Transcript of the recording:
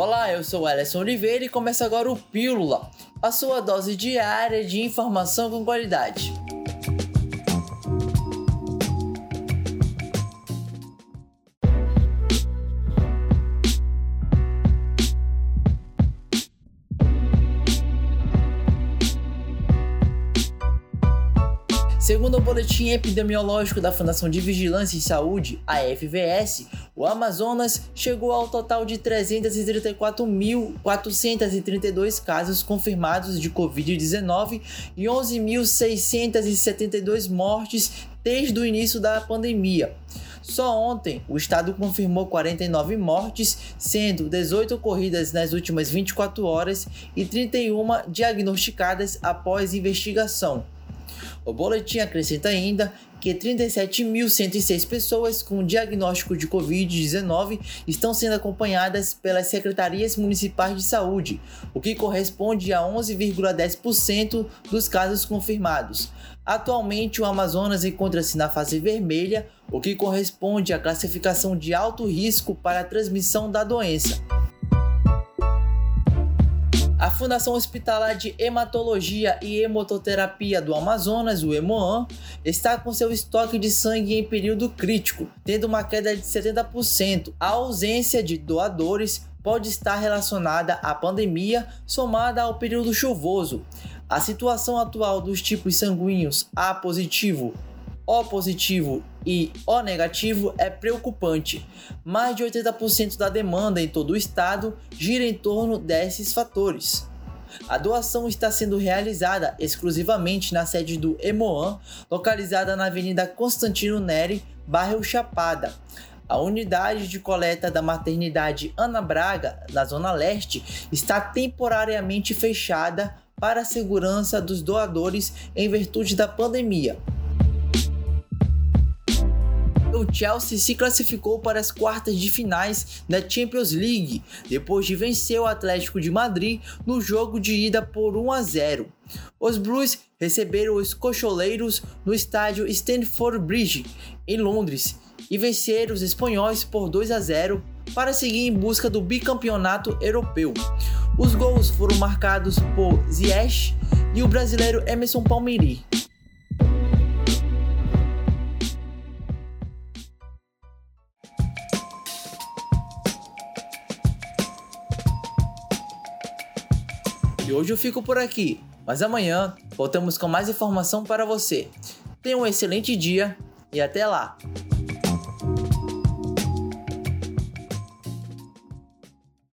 Olá, eu sou Alisson Oliveira e começa agora o Pílula, a sua dose diária de informação com qualidade. Segundo o boletim epidemiológico da Fundação de Vigilância em Saúde, a FVS, o Amazonas chegou ao total de 334.432 casos confirmados de Covid-19 e 11.672 mortes desde o início da pandemia. Só ontem, o estado confirmou 49 mortes, sendo 18 ocorridas nas últimas 24 horas e 31 diagnosticadas após investigação. O boletim acrescenta ainda que 37.106 pessoas com diagnóstico de Covid-19 estão sendo acompanhadas pelas secretarias municipais de saúde, o que corresponde a 11,10% dos casos confirmados. Atualmente, o Amazonas encontra-se na fase vermelha, o que corresponde à classificação de alto risco para a transmissão da doença. Fundação Hospitalar de Hematologia e Hemototerapia do Amazonas, o Hemoan, está com seu estoque de sangue em período crítico, tendo uma queda de 70%. A ausência de doadores pode estar relacionada à pandemia somada ao período chuvoso. A situação atual dos tipos sanguíneos A positivo, O positivo e O negativo é preocupante. Mais de 80% da demanda em todo o estado gira em torno desses fatores. A doação está sendo realizada exclusivamente na sede do Emoan, localizada na Avenida Constantino Neri, bairro Chapada. A unidade de coleta da maternidade Ana Braga, na Zona Leste, está temporariamente fechada para a segurança dos doadores em virtude da pandemia o Chelsea se classificou para as quartas de finais da Champions League, depois de vencer o Atlético de Madrid no jogo de ida por 1 a 0. Os Blues receberam os cocholeiros no estádio Stamford Bridge, em Londres, e venceram os espanhóis por 2 a 0 para seguir em busca do bicampeonato europeu. Os gols foram marcados por Ziyech e o brasileiro Emerson Palmieri. E hoje eu fico por aqui, mas amanhã voltamos com mais informação para você. Tenha um excelente dia e até lá!